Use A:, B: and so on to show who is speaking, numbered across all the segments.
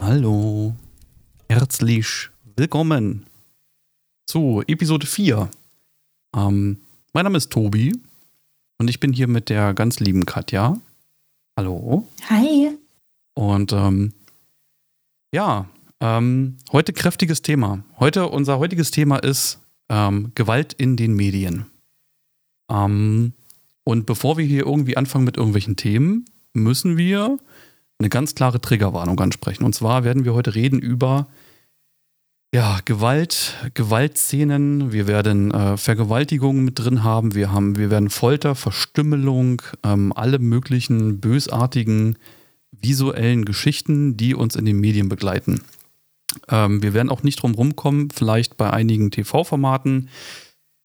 A: Hallo, herzlich willkommen zu Episode 4. Ähm, mein Name ist Tobi und ich bin hier mit der ganz lieben Katja. Hallo.
B: Hi.
A: Und ähm, ja, ähm, heute kräftiges Thema. Heute, unser heutiges Thema ist ähm, Gewalt in den Medien. Ähm, und bevor wir hier irgendwie anfangen mit irgendwelchen Themen, müssen wir eine ganz klare Triggerwarnung ansprechen. Und zwar werden wir heute reden über ja, Gewalt, Gewaltszenen, wir werden äh, Vergewaltigungen mit drin haben, wir haben, wir werden Folter, Verstümmelung, ähm, alle möglichen bösartigen visuellen Geschichten, die uns in den Medien begleiten. Ähm, wir werden auch nicht drum rumkommen, vielleicht bei einigen TV-Formaten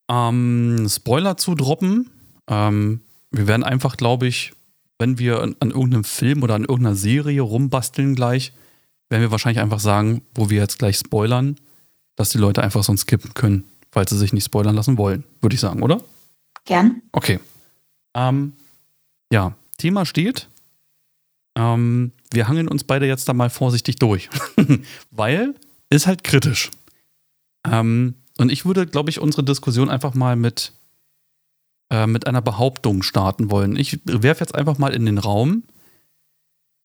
A: ähm, Spoiler zu droppen. Ähm, wir werden einfach, glaube ich, wenn wir an, an irgendeinem Film oder an irgendeiner Serie rumbasteln gleich, werden wir wahrscheinlich einfach sagen, wo wir jetzt gleich spoilern, dass die Leute einfach sonst skippen können, falls sie sich nicht spoilern lassen wollen, würde ich sagen, oder?
B: Gern.
A: Okay. Ähm, ja, Thema steht. Ähm, wir hangeln uns beide jetzt da mal vorsichtig durch, weil ist halt kritisch. Ähm, und ich würde, glaube ich, unsere Diskussion einfach mal mit, äh, mit einer Behauptung starten wollen. Ich werfe jetzt einfach mal in den Raum,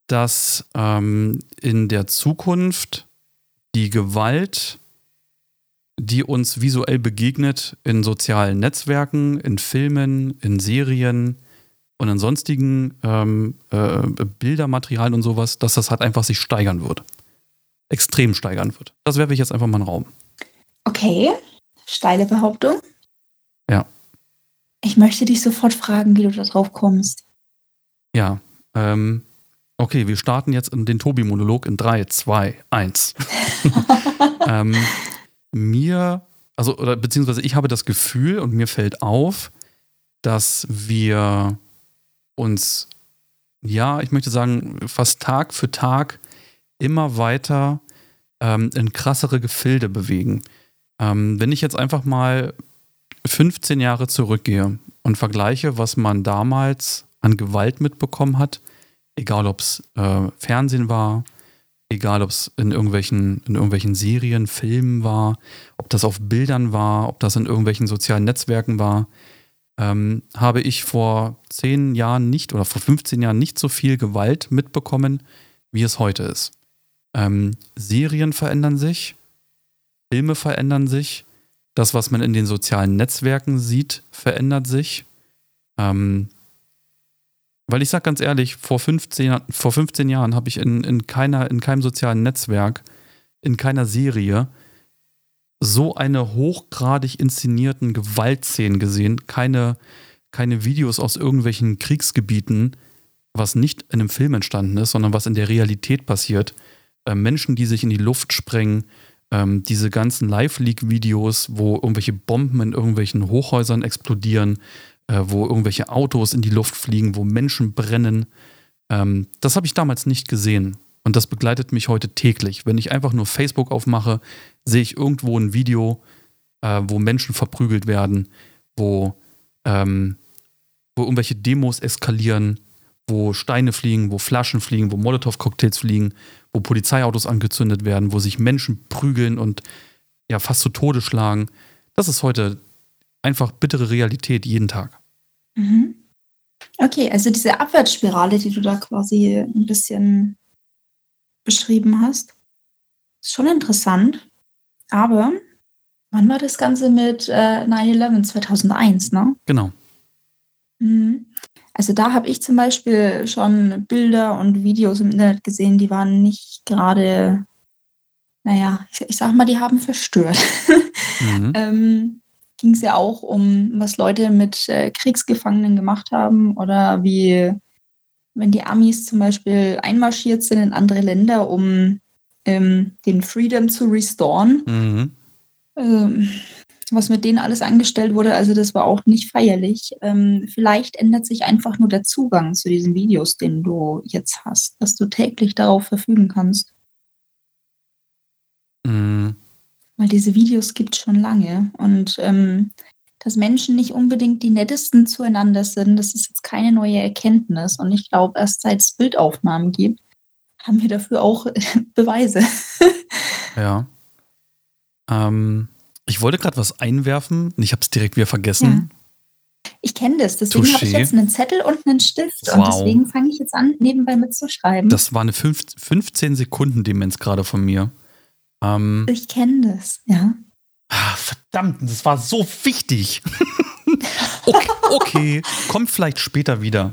A: dass ähm, in der Zukunft die Gewalt, die uns visuell begegnet, in sozialen Netzwerken, in Filmen, in Serien und in sonstigen ähm, äh, Bildermaterialien und sowas, dass das halt einfach sich steigern wird. Extrem steigern wird. Das werfe ich jetzt einfach mal in den Raum.
B: Okay, steile Behauptung.
A: Ja.
B: Ich möchte dich sofort fragen, wie du da drauf kommst.
A: Ja, ähm, Okay, wir starten jetzt in den Tobi-Monolog in 3, 2, 1. ähm, mir, also, oder beziehungsweise ich habe das Gefühl und mir fällt auf, dass wir uns, ja, ich möchte sagen, fast Tag für Tag immer weiter ähm, in krassere Gefilde bewegen. Ähm, wenn ich jetzt einfach mal 15 Jahre zurückgehe und vergleiche, was man damals an Gewalt mitbekommen hat, egal ob es äh, Fernsehen war, egal ob es in irgendwelchen, in irgendwelchen Serien, Filmen war, ob das auf Bildern war, ob das in irgendwelchen sozialen Netzwerken war, ähm, habe ich vor zehn Jahren nicht oder vor 15 Jahren nicht so viel Gewalt mitbekommen, wie es heute ist. Ähm, Serien verändern sich, Filme verändern sich, das, was man in den sozialen Netzwerken sieht, verändert sich. Ähm, weil ich sage ganz ehrlich, vor 15, vor 15 Jahren habe ich in, in, keiner, in keinem sozialen Netzwerk, in keiner Serie so eine hochgradig inszenierten Gewaltszenen gesehen. Keine, keine Videos aus irgendwelchen Kriegsgebieten, was nicht in einem Film entstanden ist, sondern was in der Realität passiert. Äh, Menschen, die sich in die Luft sprengen, ähm, diese ganzen Live-Leak-Videos, wo irgendwelche Bomben in irgendwelchen Hochhäusern explodieren, äh, wo irgendwelche Autos in die Luft fliegen, wo Menschen brennen. Ähm, das habe ich damals nicht gesehen. Und das begleitet mich heute täglich. Wenn ich einfach nur Facebook aufmache, sehe ich irgendwo ein Video, äh, wo Menschen verprügelt werden, wo, ähm, wo irgendwelche Demos eskalieren, wo Steine fliegen, wo Flaschen fliegen, wo Molotow-Cocktails fliegen, wo Polizeiautos angezündet werden, wo sich Menschen prügeln und ja fast zu Tode schlagen. Das ist heute einfach bittere Realität jeden Tag.
B: Mhm. Okay, also diese Abwärtsspirale, die du da quasi ein bisschen beschrieben hast, ist schon interessant. Aber wann war das Ganze mit äh, 9-11 2001, ne?
A: Genau.
B: Mhm. Also da habe ich zum Beispiel schon Bilder und Videos im Internet gesehen, die waren nicht gerade, naja, ich, ich sag mal, die haben verstört. Mhm. ähm, ging es ja auch um, was Leute mit äh, Kriegsgefangenen gemacht haben oder wie, wenn die Amis zum Beispiel einmarschiert sind in andere Länder, um ähm, den Freedom zu restoren. Mhm. Ähm, was mit denen alles angestellt wurde, also das war auch nicht feierlich. Ähm, vielleicht ändert sich einfach nur der Zugang zu diesen Videos, den du jetzt hast, dass du täglich darauf verfügen kannst.
A: Mhm.
B: Weil diese Videos gibt es schon lange. Und ähm, dass Menschen nicht unbedingt die nettesten zueinander sind, das ist jetzt keine neue Erkenntnis. Und ich glaube, erst seit es Bildaufnahmen gibt, haben wir dafür auch Beweise.
A: ja. Ähm, ich wollte gerade was einwerfen und ich habe es direkt wieder vergessen.
B: Ja. Ich kenne das, deswegen habe ich jetzt einen Zettel und einen Stift wow. und deswegen fange ich jetzt an, nebenbei mitzuschreiben.
A: Das war eine 15 Sekunden Demenz gerade von mir.
B: Ähm, ich kenne das, ja.
A: Ah, verdammt, das war so wichtig. okay, okay, kommt vielleicht später wieder.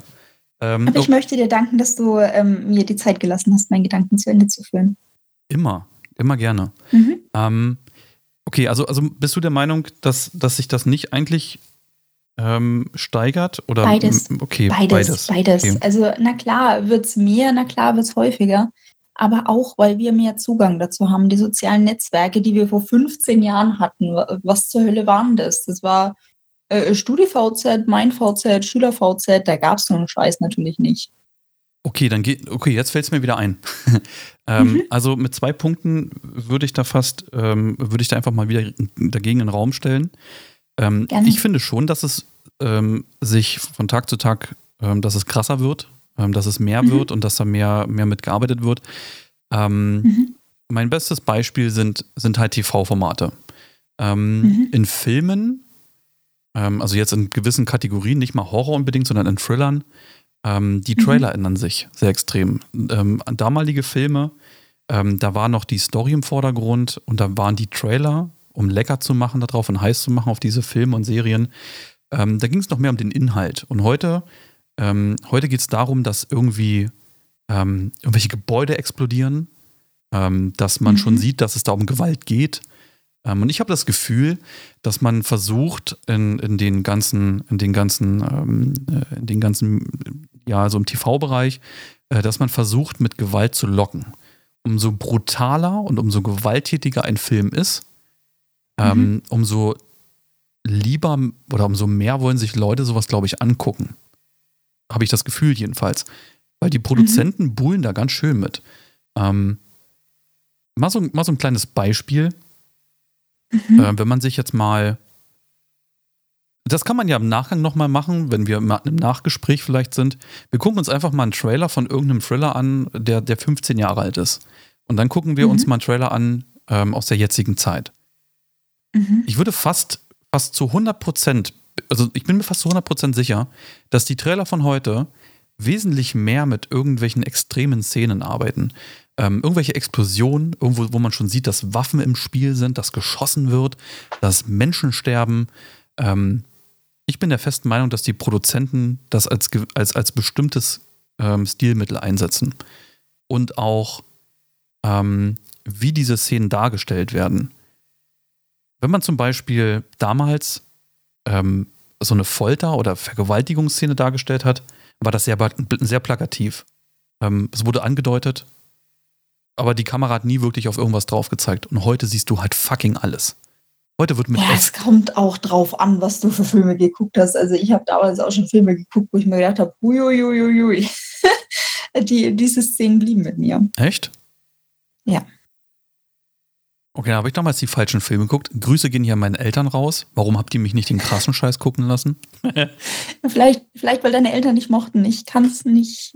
B: Ähm, Aber ich okay. möchte dir danken, dass du ähm, mir die Zeit gelassen hast, meinen Gedanken zu Ende zu führen.
A: Immer, immer gerne. Mhm. Ähm, okay, also, also bist du der Meinung, dass, dass sich das nicht eigentlich ähm, steigert? Oder,
B: beides. Okay, beides. Beides. beides. Okay. Also, na klar, wird es mehr, na klar, wird es häufiger aber auch, weil wir mehr Zugang dazu haben. Die sozialen Netzwerke, die wir vor 15 Jahren hatten, was zur Hölle waren das? Das war äh, StudiVZ, MeinVZ, SchülerVZ, da gab es so einen Scheiß natürlich nicht.
A: Okay, dann geht, okay, jetzt fällt es mir wieder ein. ähm, mhm. Also mit zwei Punkten würde ich da fast, ähm, würde ich da einfach mal wieder dagegen in den Raum stellen. Ähm, ich finde schon, dass es ähm, sich von Tag zu Tag, ähm, dass es krasser wird, ähm, dass es mehr mhm. wird und dass da mehr, mehr mitgearbeitet wird. Ähm, mhm. Mein bestes Beispiel sind, sind halt TV-Formate. Ähm, mhm. In Filmen, ähm, also jetzt in gewissen Kategorien, nicht mal Horror unbedingt, sondern in Thrillern, ähm, die mhm. Trailer ändern sich sehr extrem. Ähm, damalige Filme, da war noch die Story im Vordergrund und da waren die Trailer, um lecker zu machen darauf und heiß zu machen auf diese Filme und Serien. da ging es noch mehr um den Inhalt. Und heute ähm, heute geht es darum, dass irgendwie ähm, irgendwelche Gebäude explodieren, ähm, dass man mhm. schon sieht, dass es da um Gewalt geht. Ähm, und ich habe das Gefühl, dass man versucht, in, in den ganzen, in den ganzen, ähm, äh, in den ganzen, ja, so im TV-Bereich, äh, dass man versucht, mit Gewalt zu locken. Umso brutaler und umso gewalttätiger ein Film ist, ähm, mhm. umso lieber oder umso mehr wollen sich Leute sowas, glaube ich, angucken. Habe ich das Gefühl jedenfalls. Weil die Produzenten mhm. buhlen da ganz schön mit. Ähm, mal, so, mal so ein kleines Beispiel. Mhm. Äh, wenn man sich jetzt mal. Das kann man ja im Nachgang nochmal machen, wenn wir im Nachgespräch vielleicht sind. Wir gucken uns einfach mal einen Trailer von irgendeinem Thriller an, der, der 15 Jahre alt ist. Und dann gucken wir mhm. uns mal einen Trailer an ähm, aus der jetzigen Zeit. Mhm. Ich würde fast, fast zu 100 Prozent also ich bin mir fast zu 100% sicher, dass die Trailer von heute wesentlich mehr mit irgendwelchen extremen Szenen arbeiten. Ähm, irgendwelche Explosionen, irgendwo, wo man schon sieht, dass Waffen im Spiel sind, dass geschossen wird, dass Menschen sterben. Ähm, ich bin der festen Meinung, dass die Produzenten das als, als, als bestimmtes ähm, Stilmittel einsetzen. Und auch, ähm, wie diese Szenen dargestellt werden. Wenn man zum Beispiel damals ähm, so eine Folter- oder Vergewaltigungsszene dargestellt hat, war das sehr, sehr plakativ. Ähm, es wurde angedeutet, aber die Kamera hat nie wirklich auf irgendwas drauf gezeigt. Und heute siehst du halt fucking alles. Heute wird mit.
B: Ja, es kommt auch drauf an, was du für Filme geguckt hast. Also ich habe damals auch schon Filme geguckt, wo ich mir gedacht habe, uiuiuiui. die, diese Szenen blieben mit mir.
A: Echt?
B: Ja.
A: Okay, da habe ich damals die falschen Filme geguckt. Grüße gehen hier an meine Eltern raus. Warum habt ihr mich nicht den krassen Scheiß gucken lassen?
B: vielleicht, vielleicht, weil deine Eltern nicht mochten. Ich kann es nicht.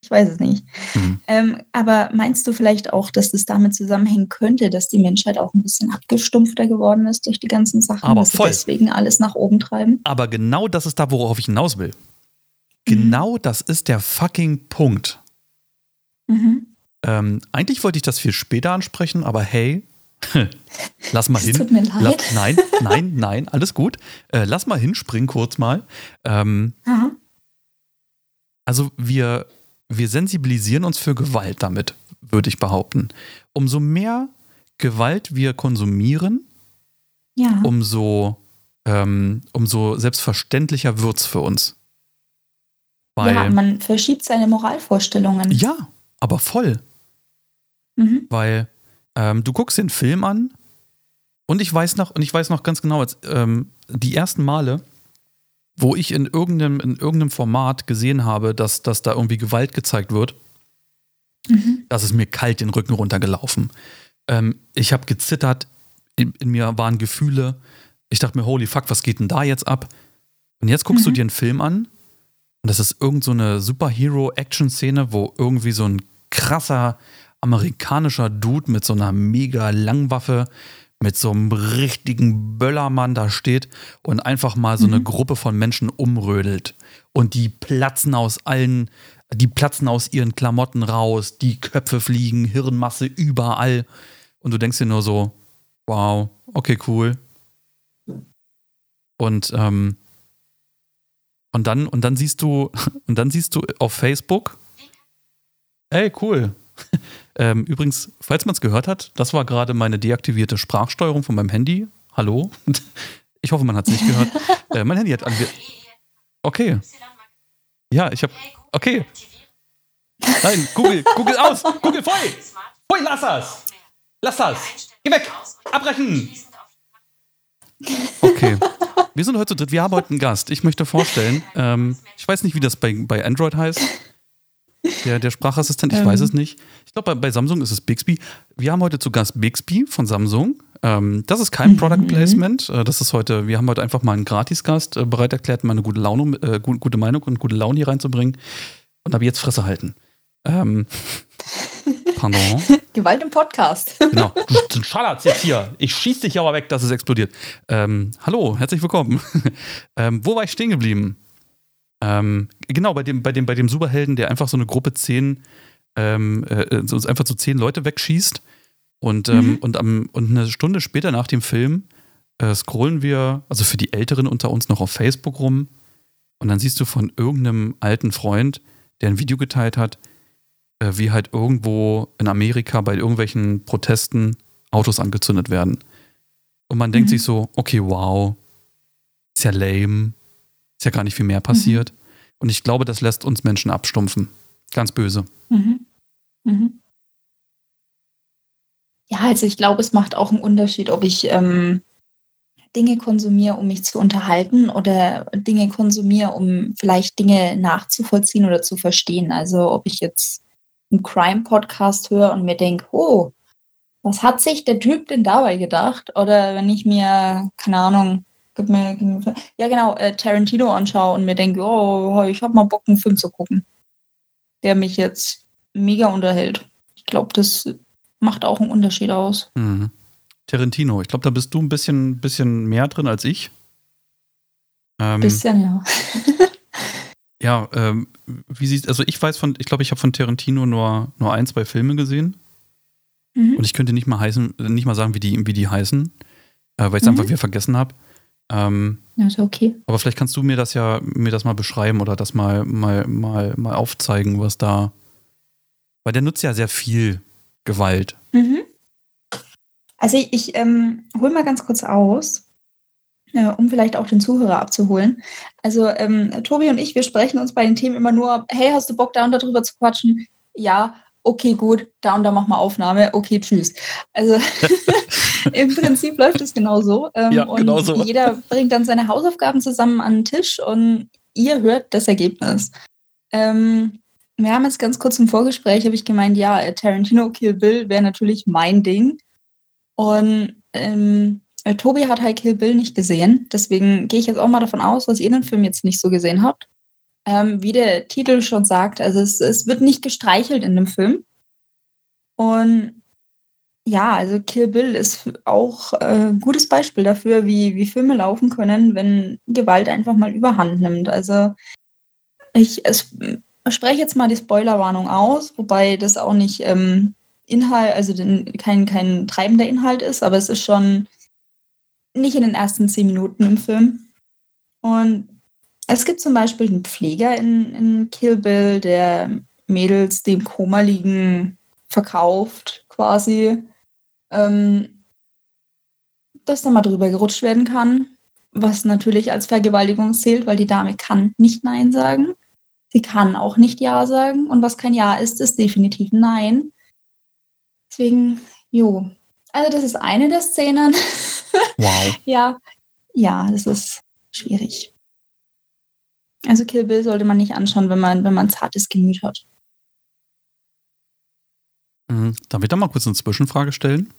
B: Ich weiß es nicht. Mhm. Ähm, aber meinst du vielleicht auch, dass das damit zusammenhängen könnte, dass die Menschheit auch ein bisschen abgestumpfter geworden ist durch die ganzen Sachen,
A: aber dass voll.
B: deswegen alles nach oben treiben?
A: Aber genau das ist da, worauf ich hinaus will. Genau mhm. das ist der fucking Punkt. Mhm. Ähm, eigentlich wollte ich das viel später ansprechen, aber hey, lass mal hin.
B: Tut mir leid.
A: Lass, nein, nein, nein, alles gut. Äh, lass mal hin, spring kurz mal. Ähm, also wir, wir sensibilisieren uns für Gewalt damit, würde ich behaupten. Umso mehr Gewalt wir konsumieren,
B: ja.
A: umso, ähm, umso selbstverständlicher wird es für uns.
B: Weil, ja, man verschiebt seine Moralvorstellungen.
A: Ja, aber voll. Mhm. Weil ähm, du guckst den Film an und ich weiß noch, und ich weiß noch ganz genau, als, ähm, die ersten Male, wo ich in irgendeinem, in irgendeinem Format gesehen habe, dass, dass da irgendwie Gewalt gezeigt wird, mhm. das ist mir kalt den Rücken runtergelaufen. Ähm, ich habe gezittert, in, in, mir waren Gefühle. Ich dachte mir, holy fuck, was geht denn da jetzt ab? Und jetzt guckst mhm. du dir einen Film an und das ist irgend so eine Superhero-Action-Szene, wo irgendwie so ein krasser amerikanischer Dude mit so einer mega Langwaffe, mit so einem richtigen Böllermann da steht und einfach mal so eine mhm. Gruppe von Menschen umrödelt. Und die platzen aus allen, die platzen aus ihren Klamotten raus, die Köpfe fliegen, Hirnmasse überall. Und du denkst dir nur so, wow, okay, cool. Und, ähm, und dann, und dann siehst du, und dann siehst du auf Facebook, ey, cool. ähm, übrigens, falls man es gehört hat, das war gerade meine deaktivierte Sprachsteuerung von meinem Handy. Hallo. Ich hoffe, man hat es nicht gehört. äh, mein Handy hat ange. Okay. Ja, ich habe. Okay. Nein, Google, Google aus! Google voll! Voll, lass das! Lass das! Geh weg! Abbrechen! Okay. Wir sind heute zu dritt. Wir haben heute einen Gast. Ich möchte vorstellen, ähm, ich weiß nicht, wie das bei, bei Android heißt. Der, der Sprachassistent, ich ähm. weiß es nicht. Ich glaube, bei, bei, Samsung ist es Bixby. Wir haben heute zu Gast Bixby von Samsung. Ähm, das ist kein mhm. Product Placement. Äh, das ist heute, wir haben heute einfach mal einen Gratisgast äh, bereit erklärt, mal eine gute Laune, äh, gute Meinung und gute Laune hier reinzubringen. Und habe jetzt Fresse halten. Ähm,
B: pardon. Gewalt im Podcast.
A: Genau. Du schallerst jetzt hier. Ich schieß dich aber weg, dass es explodiert. Ähm, hallo, herzlich willkommen. ähm, wo war ich stehen geblieben? Ähm, genau, bei dem, bei, dem, bei dem Superhelden, der einfach so eine Gruppe zehn, ähm, äh, so einfach so zehn Leute wegschießt. Und, ähm, mhm. und, am, und eine Stunde später nach dem Film äh, scrollen wir, also für die Älteren unter uns, noch auf Facebook rum. Und dann siehst du von irgendeinem alten Freund, der ein Video geteilt hat, äh, wie halt irgendwo in Amerika bei irgendwelchen Protesten Autos angezündet werden. Und man mhm. denkt sich so, okay, wow, ist ja lame, ist ja gar nicht viel mehr passiert. Mhm. Und ich glaube, das lässt uns Menschen abstumpfen. Ganz böse. Mhm. Mhm.
B: Ja, also ich glaube, es macht auch einen Unterschied, ob ich ähm, Dinge konsumiere, um mich zu unterhalten oder Dinge konsumiere, um vielleicht Dinge nachzuvollziehen oder zu verstehen. Also ob ich jetzt einen Crime-Podcast höre und mir denke, oh, was hat sich der Typ denn dabei gedacht? Oder wenn ich mir, keine Ahnung, gib mir, gib mir ja genau, äh, Tarantino anschaue und mir denke, oh, ich habe mal Bock, einen Film zu gucken, der mich jetzt mega unterhält. Ich glaube, das macht auch einen Unterschied aus. Mhm.
A: Tarantino, ich glaube, da bist du ein bisschen, bisschen mehr drin als ich.
B: Ähm, bisschen, ja.
A: ja, ähm, wie siehst also ich weiß von, ich glaube, ich habe von Tarantino nur, nur ein, zwei Filme gesehen. Mhm. Und ich könnte nicht mal heißen, nicht mal sagen, wie die, wie die heißen, äh, weil ich es mhm. einfach wieder vergessen habe.
B: Ähm, ja, ist okay.
A: Aber vielleicht kannst du mir das ja, mir das mal beschreiben oder das mal, mal, mal, mal aufzeigen, was da. Weil der nutzt ja sehr viel Gewalt. Mhm.
B: Also ich, ich ähm, hole mal ganz kurz aus, äh, um vielleicht auch den Zuhörer abzuholen. Also ähm, Tobi und ich, wir sprechen uns bei den Themen immer nur, hey, hast du Bock da und darüber zu quatschen? Ja, okay, gut, da und da machen wir Aufnahme, okay, tschüss. Also im Prinzip läuft es genau so. Ähm, ja, und genau so. jeder bringt dann seine Hausaufgaben zusammen an den Tisch und ihr hört das Ergebnis. Ähm, wir haben jetzt ganz kurz im Vorgespräch, habe ich gemeint, ja, äh, Tarantino Kill Bill wäre natürlich mein Ding. Und ähm, äh, Tobi hat halt Kill Bill nicht gesehen. Deswegen gehe ich jetzt auch mal davon aus, dass ihr den Film jetzt nicht so gesehen habt. Ähm, wie der Titel schon sagt, also es, es wird nicht gestreichelt in dem Film. Und ja, also Kill Bill ist auch äh, ein gutes Beispiel dafür, wie, wie Filme laufen können, wenn Gewalt einfach mal überhand nimmt. Also ich es, spreche jetzt mal die Spoilerwarnung aus, wobei das auch nicht ähm, Inhalt, also den, kein, kein treibender Inhalt ist, aber es ist schon nicht in den ersten zehn Minuten im Film. Und es gibt zum Beispiel einen Pfleger in, in Kill Bill, der Mädels, die im Koma liegen, verkauft quasi. Ähm, dass da mal drüber gerutscht werden kann, was natürlich als Vergewaltigung zählt, weil die Dame kann nicht Nein sagen. Sie kann auch nicht Ja sagen. Und was kein Ja ist, ist definitiv Nein. Deswegen, jo. Also das ist eine der Szenen. Wow. ja, ja, das ist schwierig. Also Kill Bill sollte man nicht anschauen, wenn man, wenn man zartes Gemüt hat.
A: Mhm. Darf ich da mal kurz eine Zwischenfrage stellen?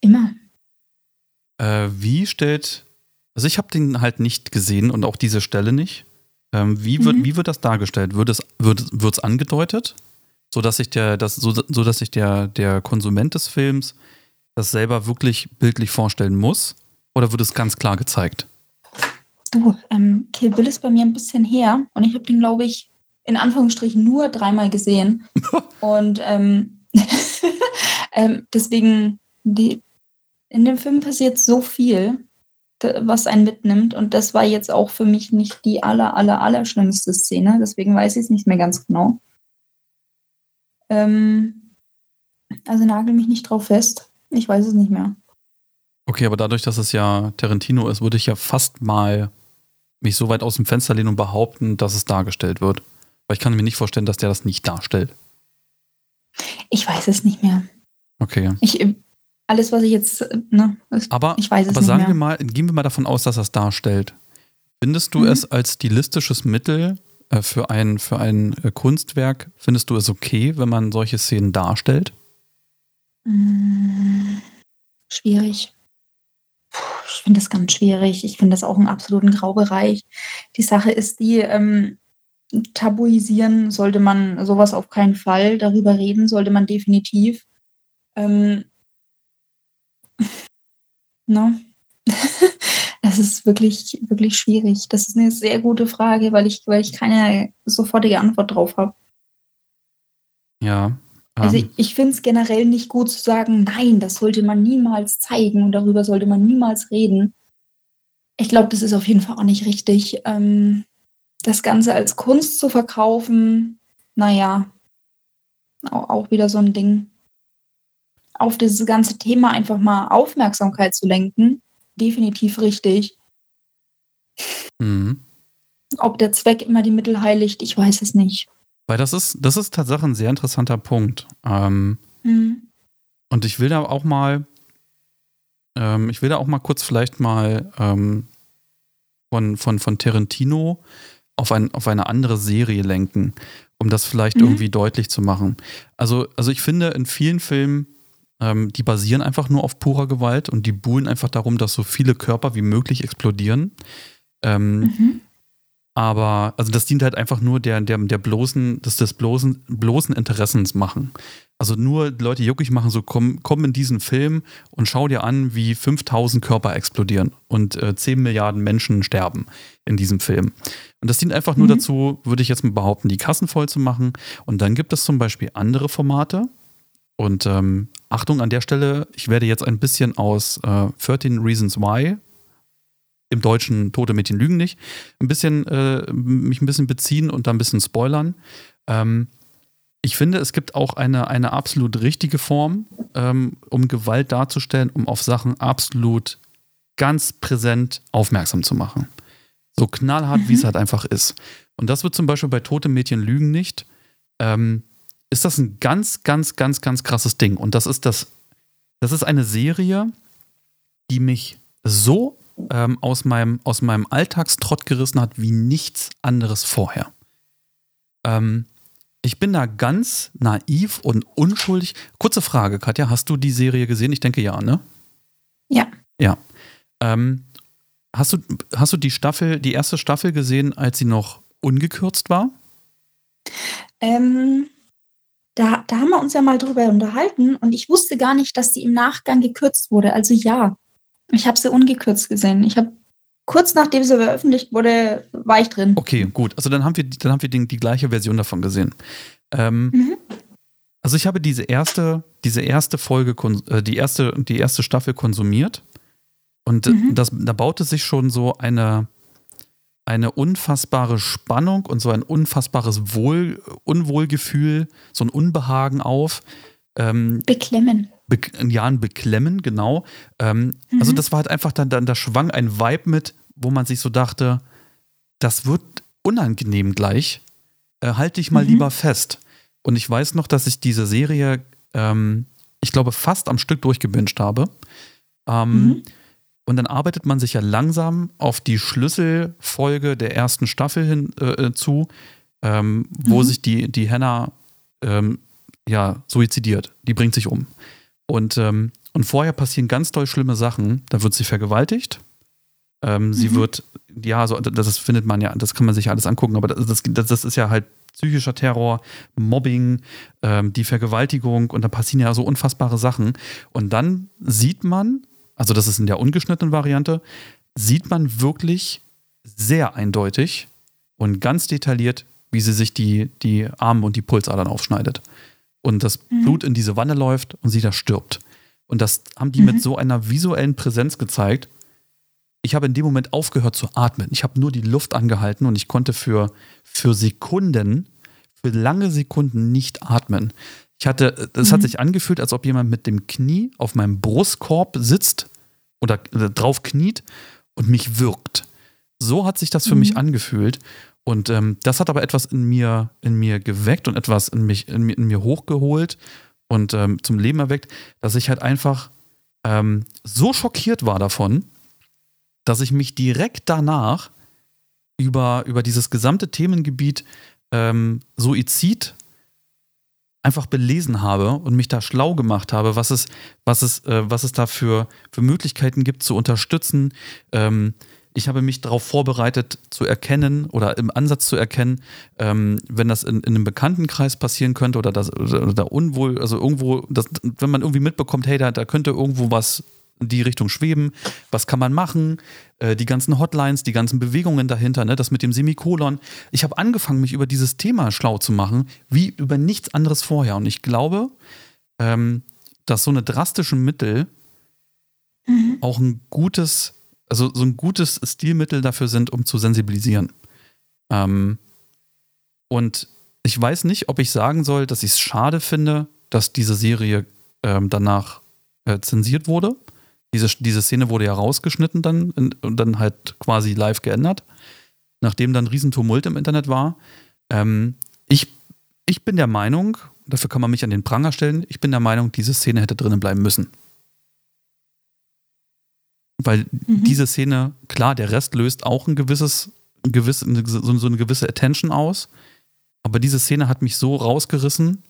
B: Immer.
A: Äh, wie stellt, also ich habe den halt nicht gesehen und auch diese Stelle nicht. Ähm, wie, wird,
B: Mhm.
A: wie wird das dargestellt? Wird es wird, wird's angedeutet, sodass sich der, das, so, so dass sich der, der Konsument des Films das selber wirklich bildlich vorstellen muss? Oder wird es ganz klar gezeigt?
B: Du, ähm, Kill Bill ist bei mir ein bisschen her und ich habe den, glaube ich, in Anführungsstrichen nur dreimal gesehen. und ähm, ähm, deswegen, die, in dem Film passiert so viel, was einen mitnimmt. Und das war jetzt auch für mich nicht die aller, aller, aller schlimmste Szene. Deswegen weiß ich es nicht mehr ganz genau. Ähm, also nagel mich nicht drauf fest. Ich weiß es nicht mehr.
A: Okay, aber dadurch, dass es ja Tarantino ist, würde ich ja fast mal mich so weit aus dem Fenster lehnen und behaupten, dass es dargestellt wird. Weil ich kann mir nicht vorstellen, dass der das nicht darstellt.
B: Ich weiß es nicht mehr.
A: Okay.
B: Ich, alles, was ich jetzt, ne, ist-
A: Aber,
B: ich weiß es
A: aber
B: nicht
A: sagen
B: mehr.
A: wir mal, gehen wir mal davon aus, dass es darstellt. Findest du
B: Mhm.
A: es als stilistisches Mittel äh, für ein, für ein äh, Kunstwerk, findest du es okay, wenn man solche Szenen darstellt?
B: Mm, Schwierig. Puh, Ich finde das ganz schwierig. Ich finde das auch einen absoluten Graubereich. Die Sache ist die, ähm, tabuisieren sollte man sowas auf keinen Fall. Darüber reden sollte man definitiv. Ähm, ne? Das ist wirklich, wirklich schwierig. Das ist eine sehr gute Frage, weil ich, weil ich keine sofortige Antwort drauf habe.
A: Ja.
B: Also
A: ähm,
B: ich, ich finde es generell nicht gut zu sagen, nein, das sollte man niemals zeigen und darüber sollte man niemals reden. Ich glaube, das ist auf jeden Fall auch nicht richtig. Ähm, das Ganze als Kunst zu verkaufen, naja, auch, auch wieder so ein Ding. Auf dieses ganze Thema einfach mal Aufmerksamkeit zu lenken, definitiv richtig.
A: mhm.
B: Ob der Zweck immer die Mittel heiligt, ich weiß es nicht.
A: Weil das ist, das ist tatsächlich ein sehr interessanter Punkt. Ähm,
B: Hm.
A: Und ich will da auch mal, ähm, ich will da auch mal kurz vielleicht mal ähm, von, von, von Tarantino auf, ein, auf eine andere Serie lenken, um das vielleicht
B: Mhm.
A: irgendwie deutlich zu machen. Also, also ich finde, in vielen Filmen, ähm, die basieren einfach nur auf purer Gewalt und die buhlen einfach darum, dass so viele Körper wie möglich explodieren. Ähm,
B: Mhm.
A: aber, also das dient halt einfach nur der, der, der bloßen, des, des bloßen, bloßen Interessens machen. Also nur Leute juckig machen, so komm, komm in diesen Film und schau dir an, wie 5000 Körper explodieren und äh, 10 Milliarden Menschen sterben in diesem Film. Und das dient einfach nur
B: Mhm.
A: dazu, würde ich jetzt mal behaupten, die Kassen voll zu machen. Und dann gibt es zum Beispiel andere Formate. Und ähm, Achtung an der Stelle, ich werde jetzt ein bisschen aus äh, 13 Reasons Why im Deutschen Tote Mädchen lügen nicht, ein bisschen, äh, mich ein bisschen beziehen und da ein bisschen spoilern. Ähm, ich finde, es gibt auch eine, eine absolut richtige Form, ähm, um Gewalt darzustellen, um auf Sachen absolut ganz präsent aufmerksam zu machen. So knallhart, wie es
B: Mhm.
A: halt einfach ist. Und das wird zum Beispiel bei Tote Mädchen lügen nicht. Ähm, ist das ein ganz, ganz, ganz, ganz krasses Ding. Und das ist das, das ist eine Serie, die mich so ähm, aus, meinem, aus meinem Alltagstrott gerissen hat wie nichts anderes vorher. Ähm, ich bin da ganz naiv und unschuldig. Kurze Frage, Katja, hast du die Serie gesehen? Ich denke ja, ne?
B: Ja.
A: Ja. Ähm, hast, du, hast du die Staffel, die erste Staffel gesehen, als sie noch ungekürzt war?
B: Ähm, da, da haben wir uns ja mal drüber unterhalten und ich wusste gar nicht, dass die im Nachgang gekürzt wurde. Also ja, ich habe sie ungekürzt gesehen. Ich habe kurz nachdem sie veröffentlicht wurde, war ich drin.
A: Okay, gut. Also dann haben wir, dann haben wir die, die gleiche Version davon gesehen. Ähm,
B: Mhm.
A: Also ich habe diese erste, diese erste Folge, äh, die erste, die erste Staffel konsumiert und
B: Mhm.
A: das, da baute sich schon so eine, eine unfassbare Spannung und so ein unfassbares Wohl, Unwohlgefühl, so ein Unbehagen auf. Ähm,
B: Beklemmen.
A: Be ja, ein Beklemmen, genau. Ähm, Also
B: Mhm.
A: das war halt einfach dann, dann, da schwang ein Vibe mit, wo man sich so dachte, das wird unangenehm gleich. Äh, halt dich mal
B: Mhm.
A: lieber fest. Und ich weiß noch, dass ich diese Serie, ähm, ich glaube, fast am Stück durchgebinged habe. Ähm,
B: Mhm.
A: Und dann arbeitet man sich ja langsam auf die Schlüsselfolge der ersten Staffel hin äh, zu, ähm, wo
B: Mhm.
A: sich die, die Hannah ähm, ja, suizidiert. Die bringt sich um. Und, ähm, und vorher passieren ganz doll schlimme Sachen. Da wird sie vergewaltigt. Ähm, mhm. Sie wird, ja, so, das findet man ja, das kann man sich alles angucken, aber das, das, das ist ja halt psychischer Terror, Mobbing, ähm, die Vergewaltigung und da passieren ja so unfassbare Sachen. Und dann sieht man, also das ist in der ungeschnittenen Variante, sieht man wirklich sehr eindeutig und ganz detailliert, wie sie sich die, die Arme und die Pulsadern aufschneidet. Und das mhm. Blut in diese Wanne läuft und sie da stirbt. Und das haben die mhm. mit so einer visuellen Präsenz gezeigt. Ich habe in dem Moment aufgehört zu atmen. Ich habe nur die Luft angehalten und ich konnte für, für Sekunden, für lange Sekunden nicht atmen. Ich hatte, es mhm. hat sich angefühlt, als ob jemand mit dem Knie auf meinem Brustkorb sitzt oder drauf kniet und mich wirkt. So hat sich das für mhm. mich angefühlt. Und ähm, das hat aber etwas in mir, in mir geweckt und etwas in, mich, in, mir, in mir hochgeholt und ähm, zum Leben erweckt, dass ich halt einfach ähm, so schockiert war davon, dass ich mich direkt danach über, über dieses gesamte Themengebiet ähm, Suizid einfach belesen habe und mich da schlau gemacht habe, was es, was es, äh, was es da für, für Möglichkeiten gibt zu unterstützen. Ähm, ich habe mich darauf vorbereitet zu erkennen oder im Ansatz zu erkennen, ähm, wenn das in, in, einem Bekanntenkreis passieren könnte oder das oder da unwohl, also irgendwo, das, wenn man irgendwie mitbekommt, hey, da, da könnte irgendwo was die Richtung schweben, was kann man machen, äh, die ganzen Hotlines, die ganzen Bewegungen dahinter, ne, das mit dem Semikolon. Ich habe angefangen, mich über dieses Thema schlau zu machen, wie über nichts anderes vorher. Und ich glaube, ähm, dass so eine drastische Mittel mhm. auch ein gutes also so ein gutes Stilmittel dafür sind, um zu sensibilisieren. Ähm, und ich weiß nicht, ob ich sagen soll, dass ich es schade finde, dass diese Serie ähm, danach äh, zensiert wurde. Diese, diese Szene wurde ja rausgeschnitten dann und dann halt quasi live geändert, nachdem dann Riesentumult im Internet war. Ähm, ich, ich bin der Meinung, dafür kann man mich an den Pranger stellen, ich bin der Meinung, diese Szene hätte drinnen bleiben müssen. Weil mhm. diese Szene, klar, der Rest löst auch ein gewisses, ein gewiss, so, so eine gewisse Attention aus. Aber diese Szene hat mich so rausgerissen,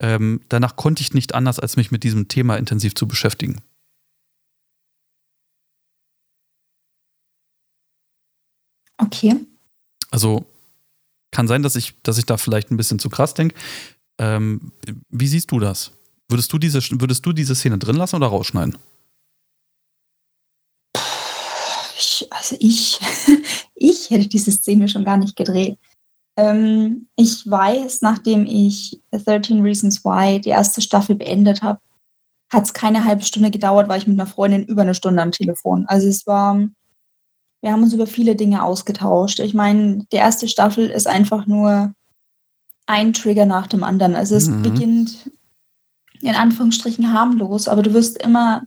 A: ähm, danach konnte ich nicht anders, als mich mit diesem Thema intensiv zu beschäftigen.
B: Okay.
A: Also kann sein, dass ich, dass ich da vielleicht ein bisschen zu krass denke. Ähm, wie siehst du das? Würdest du, diese, würdest du diese Szene drin lassen oder rausschneiden?
B: ich, also ich, ich hätte diese Szene schon gar nicht gedreht. Ähm, ich weiß, nachdem ich 13 Reasons Why die erste Staffel beendet habe, hat es keine halbe Stunde gedauert, war ich mit einer Freundin über eine Stunde am Telefon. Also es war, wir haben uns über viele Dinge ausgetauscht. Ich meine, die erste Staffel ist einfach nur ein Trigger nach dem anderen. Also es mhm. beginnt in Anführungsstrichen harmlos, aber du wirst immer,